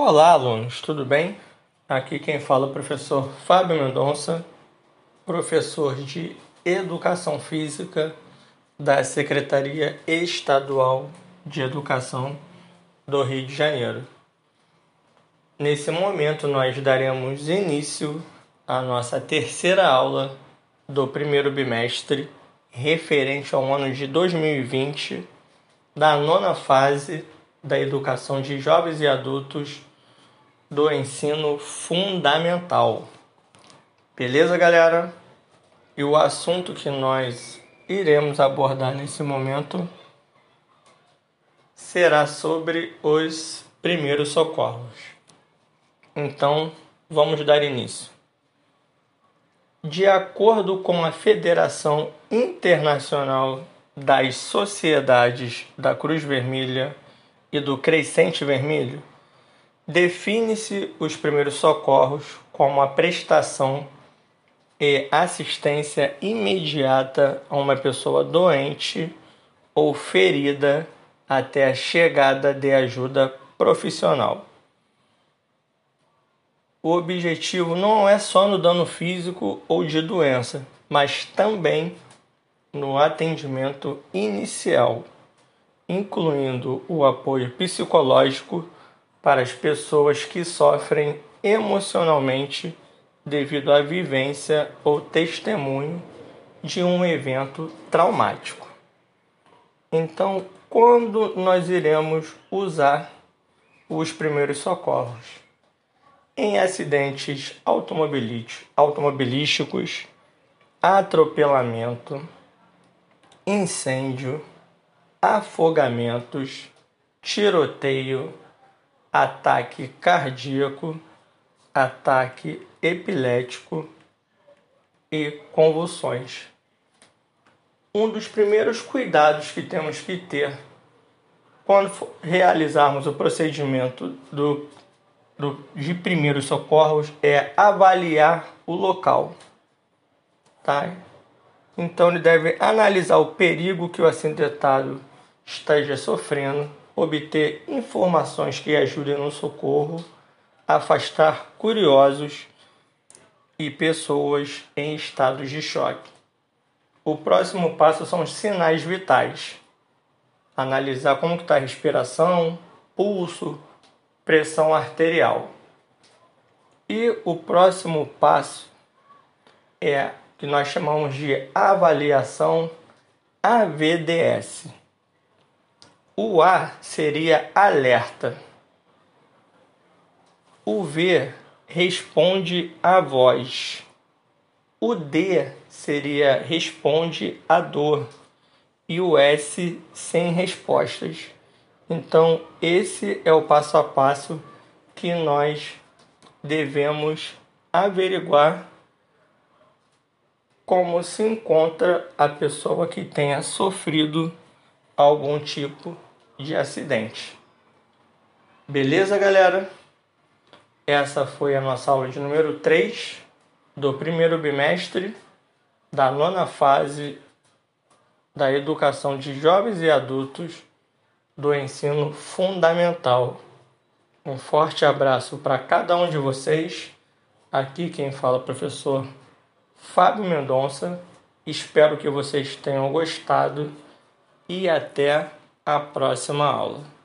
Olá, alunos, tudo bem? Aqui quem fala é o professor Fábio Mendonça, professor de Educação Física da Secretaria Estadual de Educação do Rio de Janeiro. Nesse momento, nós daremos início à nossa terceira aula do primeiro bimestre, referente ao ano de 2020, da nona fase da educação de jovens e adultos do ensino fundamental. Beleza, galera? E o assunto que nós iremos abordar nesse momento será sobre os primeiros socorros. Então, vamos dar início. De acordo com a Federação Internacional das Sociedades da Cruz Vermelha e do Crescente Vermelho, define-se os primeiros socorros como a prestação e assistência imediata a uma pessoa doente ou ferida até a chegada de ajuda profissional. O objetivo não é só no dano físico ou de doença, mas também no atendimento inicial, incluindo o apoio psicológico para as pessoas que sofrem emocionalmente devido à vivência ou testemunho de um evento traumático. Então, quando nós iremos usar os primeiros socorros? em acidentes automobilísticos, atropelamento, incêndio, afogamentos, tiroteio, ataque cardíaco, ataque epilético e convulsões. Um dos primeiros cuidados que temos que ter quando realizarmos o procedimento do do, de primeiros socorros é avaliar o local. Tá? Então ele deve analisar o perigo que o acidentado esteja sofrendo, obter informações que ajudem no socorro, afastar curiosos e pessoas em estados de choque. O próximo passo são os sinais vitais. Analisar como está a respiração, pulso, pressão arterial. E o próximo passo é que nós chamamos de avaliação AVDS. O A seria alerta. O V responde à voz. O D seria responde à dor. E o S sem respostas. Então, esse é o passo a passo que nós devemos averiguar como se encontra a pessoa que tenha sofrido algum tipo de acidente. Beleza, galera? Essa foi a nossa aula de número 3 do primeiro bimestre da nona fase da educação de jovens e adultos do ensino fundamental. Um forte abraço para cada um de vocês. Aqui quem fala é o professor Fábio Mendonça. Espero que vocês tenham gostado e até a próxima aula.